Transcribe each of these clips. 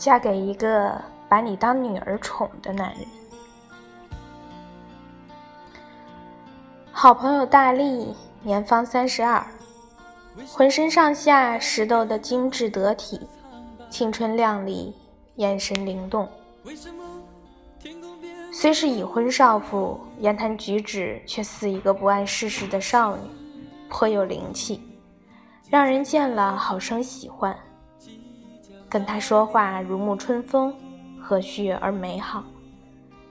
嫁给一个把你当女儿宠的男人。好朋友大力年方三十二，浑身上下拾掇的精致得体，青春靓丽，眼神灵动。虽是已婚少妇，言谈举止却似一个不谙世事的少女，颇有灵气，让人见了好生喜欢。跟她说话如沐春风，和煦而美好，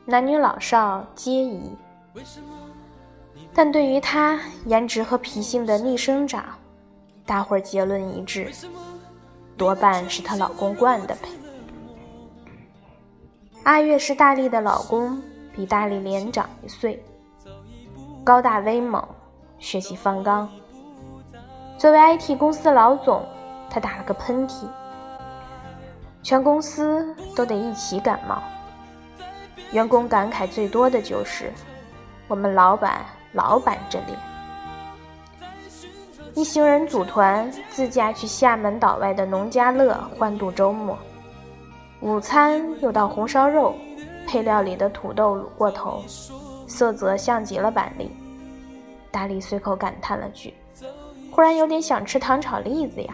男女老少皆宜。但对于她颜值和脾性的逆生长，大伙儿结论一致，多半是她老公惯的呗。阿月是大力的老公，比大力连长一岁，高大威猛，血气方刚。作为 IT 公司老总，他打了个喷嚏，全公司都得一起感冒。员工感慨最多的就是我们老板。老板这里，一行人组团自驾去厦门岛外的农家乐欢度周末。午餐又到红烧肉，配料里的土豆卤过头，色泽像极了板栗。大力随口感叹了句：“忽然有点想吃糖炒栗子呀。”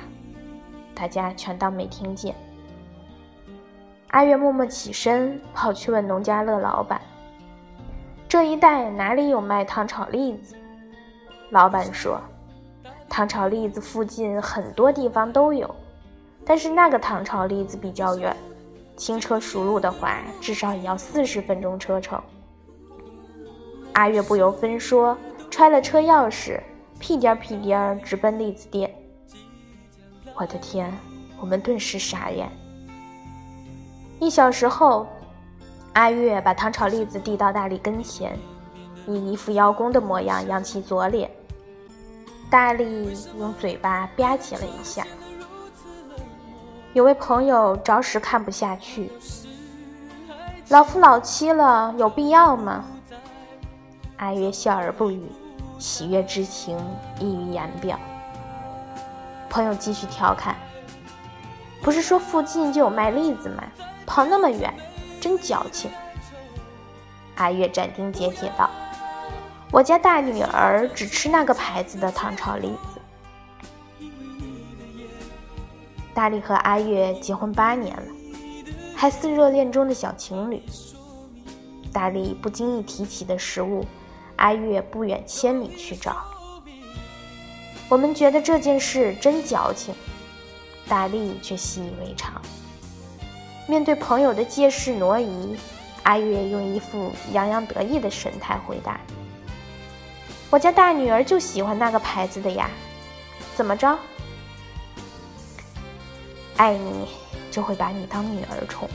大家全当没听见。阿月默默起身，跑去问农家乐老板。这一带哪里有卖糖炒栗子？老板说，糖炒栗子附近很多地方都有，但是那个糖炒栗子比较远，轻车熟路的话，至少也要四十分钟车程。阿月不由分说，揣了车钥匙，屁颠屁颠直奔栗子店。我的天，我们顿时傻眼。一小时后。阿月把糖炒栗子递到大力跟前，以一副邀功的模样扬起左脸。大力用嘴巴吧唧了一下。有位朋友着实看不下去：“老夫老妻了，有必要吗？”阿月笑而不语，喜悦之情溢于言表。朋友继续调侃：“不是说附近就有卖栗子吗？跑那么远。”真矫情！阿月斩钉截铁道：“我家大女儿只吃那个牌子的糖炒栗子。”大力和阿月结婚八年了，还似热恋中的小情侣。大力不经意提起的食物，阿月不远千里去找。我们觉得这件事真矫情，大力却习以为常。面对朋友的借势挪移，阿月用一副洋洋得意的神态回答：“我家大女儿就喜欢那个牌子的呀，怎么着？爱你就会把你当女儿宠。”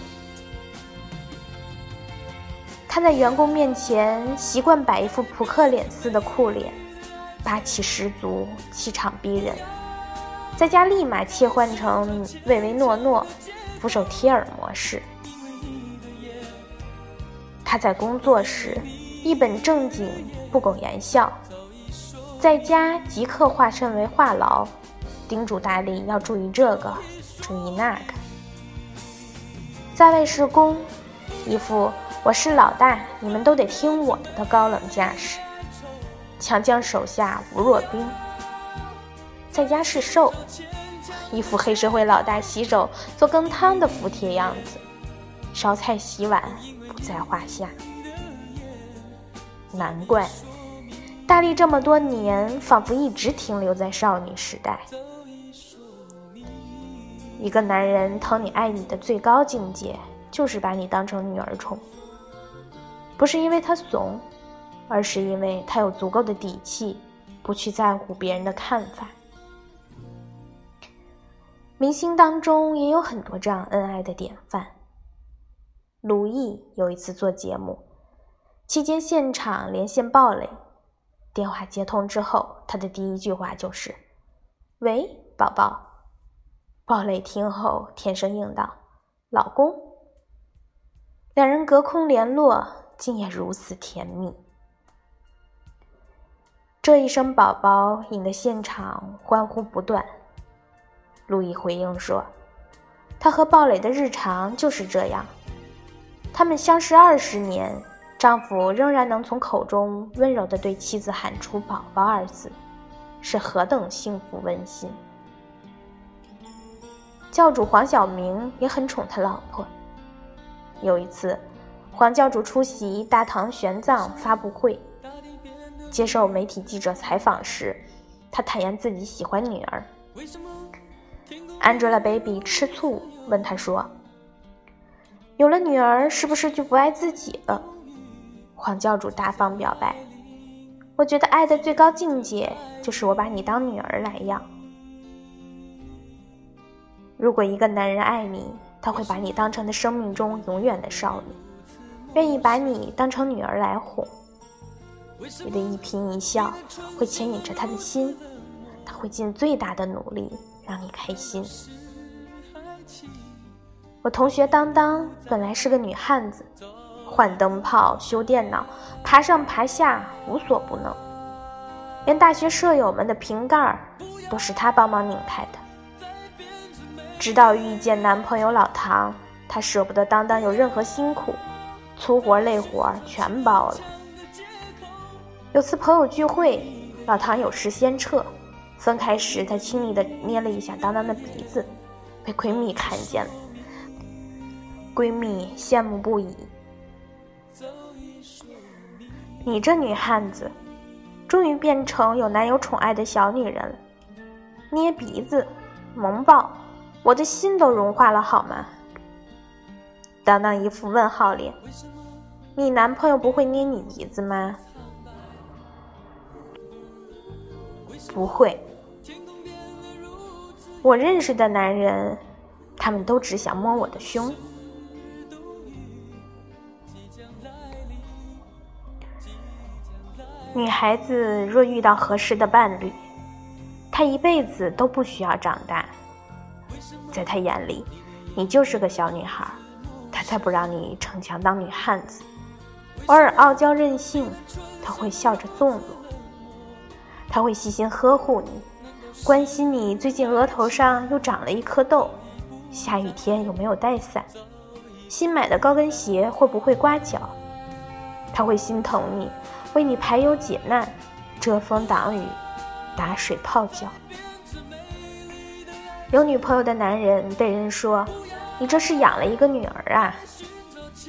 他在员工面前习惯摆一副扑克脸似的酷脸，霸气十足，气场逼人，在家立马切换成唯唯诺诺。俯首帖耳模式。他在工作时一本正经，不苟言笑；在家即刻化身为话痨，叮嘱大力要注意这个，注意那个。在外施工，一副我是老大，你们都得听我的的高冷架势，强将手下无弱兵。在家是受。一副黑社会老大洗手做羹汤的服帖样子，烧菜洗碗不在话下。难怪大力这么多年仿佛一直停留在少女时代。一个男人疼你爱你的最高境界，就是把你当成女儿宠，不是因为他怂，而是因为他有足够的底气，不去在乎别人的看法。明星当中也有很多这样恩爱的典范。鲁艺有一次做节目，期间现场连线鲍蕾，电话接通之后，他的第一句话就是：“喂，宝宝。”鲍蕾听后甜声应道：“老公。”两人隔空联络，竟也如此甜蜜。这一声“宝宝”引得现场欢呼不断。路易回应说：“他和鲍蕾的日常就是这样。他们相识二十年，丈夫仍然能从口中温柔地对妻子喊出“宝宝”二字，是何等幸福温馨。教主黄晓明也很宠他老婆。有一次，黄教主出席大唐玄奘发布会，接受媒体记者采访时，他坦言自己喜欢女儿。Angelababy 吃醋问他说：“有了女儿，是不是就不爱自己了？”黄教主大方表白：“我觉得爱的最高境界，就是我把你当女儿来养。如果一个男人爱你，他会把你当成他生命中永远的少女，愿意把你当成女儿来哄。你的一颦一笑会牵引着他的心，他会尽最大的努力让你开心。我同学当当本来是个女汉子，换灯泡、修电脑、爬上爬下无所不能，连大学舍友们的瓶盖都是她帮忙拧开的。直到遇见男朋友老唐，她舍不得当当有任何辛苦，粗活累活全包了。有次朋友聚会，老唐有事先撤，分开时他亲昵的捏了一下当当的鼻子，被闺蜜看见了，闺蜜羡慕不已。你这女汉子，终于变成有男友宠爱的小女人了，捏鼻子，萌抱。我的心都融化了，好吗？当当一副问号脸。你男朋友不会捏你鼻子吗？不会。我认识的男人，他们都只想摸我的胸。女孩子若遇到合适的伴侣，她一辈子都不需要长大。在他眼里，你就是个小女孩，他才不让你逞强当女汉子。偶尔傲娇任性，他会笑着纵容。他会细心呵护你，关心你最近额头上又长了一颗痘，下雨天有没有带伞，新买的高跟鞋会不会刮脚。他会心疼你，为你排忧解难，遮风挡雨，打水泡脚。有女朋友的男人被人说：“你这是养了一个女儿啊！”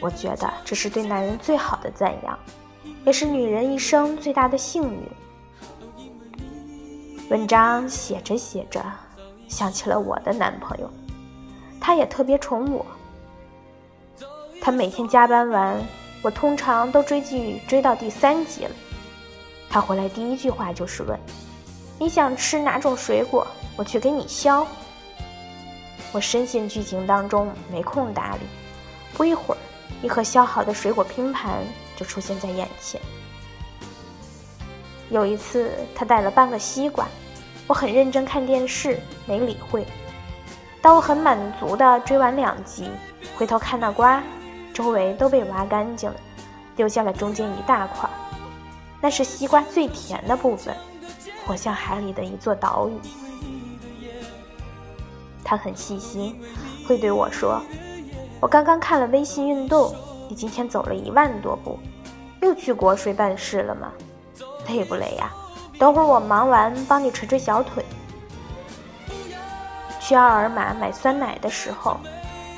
我觉得这是对男人最好的赞扬，也是女人一生最大的幸运。文章写着写着，想起了我的男朋友，他也特别宠我。他每天加班完，我通常都追剧追到第三集了。他回来第一句话就是问：“你想吃哪种水果？我去给你削。”我深陷剧情当中，没空搭理。不一会儿，一盒削好的水果拼盘就出现在眼前。有一次，他带了半个西瓜，我很认真看电视，没理会。当我很满足的追完两集，回头看那瓜，周围都被挖干净了，留下了中间一大块，那是西瓜最甜的部分，活像海里的一座岛屿。他很细心，会对我说：“我刚刚看了微信运动，你今天走了一万多步，又去国税办事了吗？累不累呀？等会儿我忙完帮你捶捶小腿。”去奥尔玛买酸奶的时候，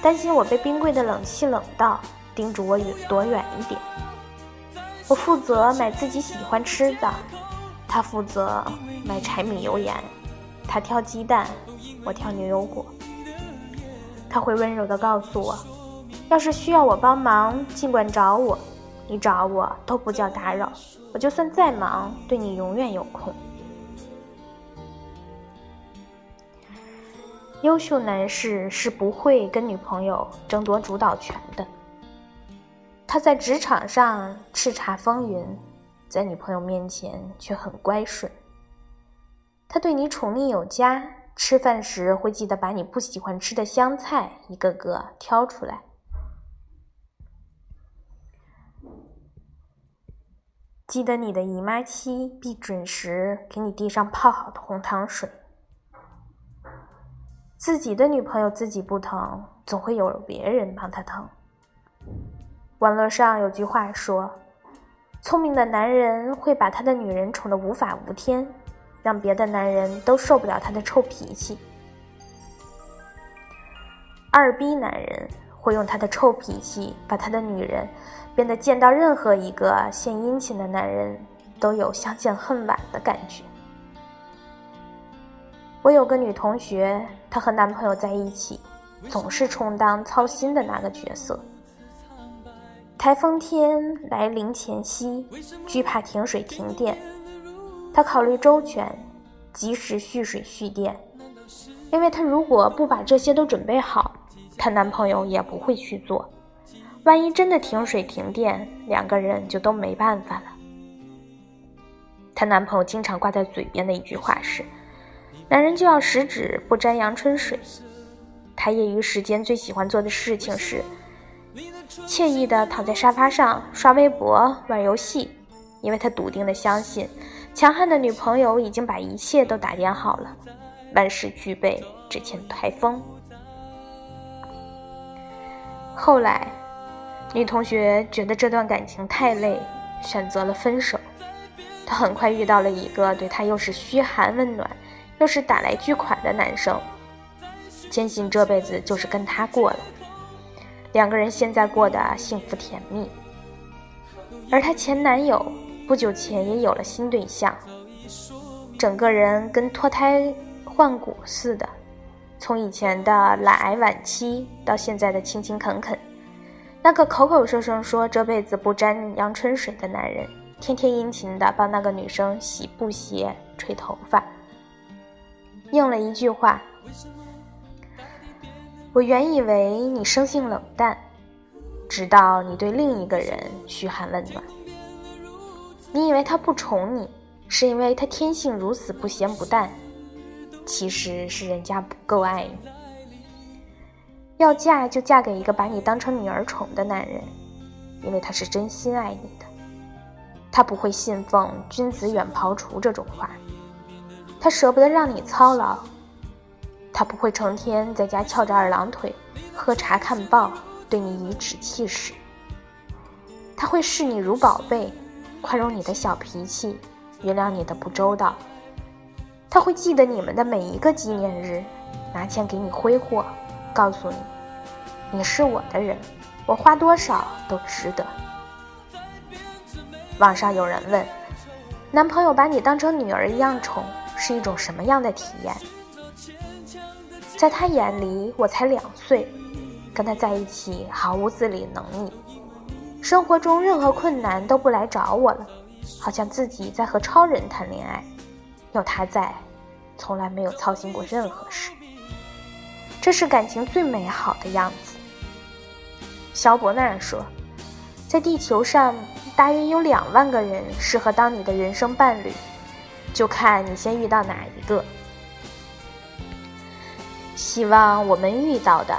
担心我被冰柜的冷气冷到，叮嘱我远躲远一点。我负责买自己喜欢吃的，他负责买柴米油盐，他挑鸡蛋。我挑牛油果，他会温柔地告诉我，要是需要我帮忙，尽管找我，你找我都不叫打扰，我就算再忙，对你永远有空。优秀男士是不会跟女朋友争夺主导权的，他在职场上叱咤风云，在女朋友面前却很乖顺，他对你宠溺有加。吃饭时会记得把你不喜欢吃的香菜一个个挑出来，记得你的姨妈期必准时给你递上泡好的红糖水。自己的女朋友自己不疼，总会有别人帮他疼。网络上有句话说：“聪明的男人会把他的女人宠得无法无天，让别的男人都受不了他的臭脾气。”二逼男人会用他的臭脾气把他的女人变得见到任何一个献殷勤的男人都有相见恨晚的感觉。我有个女同学，她和男朋友在一起，总是充当操心的那个角色。台风天来临前夕，惧怕停水停电，她考虑周全，及时蓄水蓄电，因为她如果不把这些都准备好，她男朋友也不会去做。万一真的停水停电，两个人就都没办法了。她男朋友经常挂在嘴边的一句话是。男人就要十指不沾阳春水。他业余时间最喜欢做的事情是，惬意的躺在沙发上刷微博、玩游戏，因为他笃定的相信，强悍的女朋友已经把一切都打点好了，万事俱备，只欠台风。后来，女同学觉得这段感情太累，选择了分手。她很快遇到了一个对她又是嘘寒问暖。又是打来巨款的男生，坚信这辈子就是跟他过了。两个人现在过得幸福甜蜜，而她前男友不久前也有了新对象，整个人跟脱胎换骨似的，从以前的懒癌晚期到现在的勤勤恳恳。那个口口声声说这辈子不沾阳春水的男人，天天殷勤的帮那个女生洗布鞋、吹头发。应了一句话：“我原以为你生性冷淡，直到你对另一个人嘘寒问暖。你以为他不宠你，是因为他天性如此不咸不淡，其实是人家不够爱你。要嫁就嫁给一个把你当成女儿宠的男人，因为他是真心爱你的，他不会信奉‘君子远庖厨’这种话。”他舍不得让你操劳，他不会成天在家翘着二郎腿，喝茶看报，对你颐指气使。他会视你如宝贝，宽容你的小脾气，原谅你的不周到。他会记得你们的每一个纪念日，拿钱给你挥霍，告诉你，你是我的人，我花多少都值得。网上有人问，男朋友把你当成女儿一样宠？是一种什么样的体验？在他眼里，我才两岁，跟他在一起毫无自理能力，生活中任何困难都不来找我了，好像自己在和超人谈恋爱，有他在，从来没有操心过任何事。这是感情最美好的样子。肖伯纳说，在地球上大约有两万个人适合当你的人生伴侣。就看你先遇到哪一个。希望我们遇到的，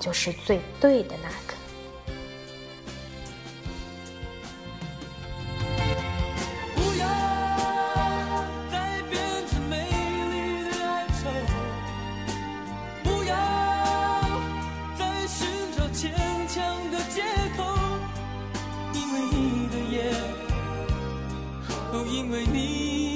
就是最对的那个。因为你。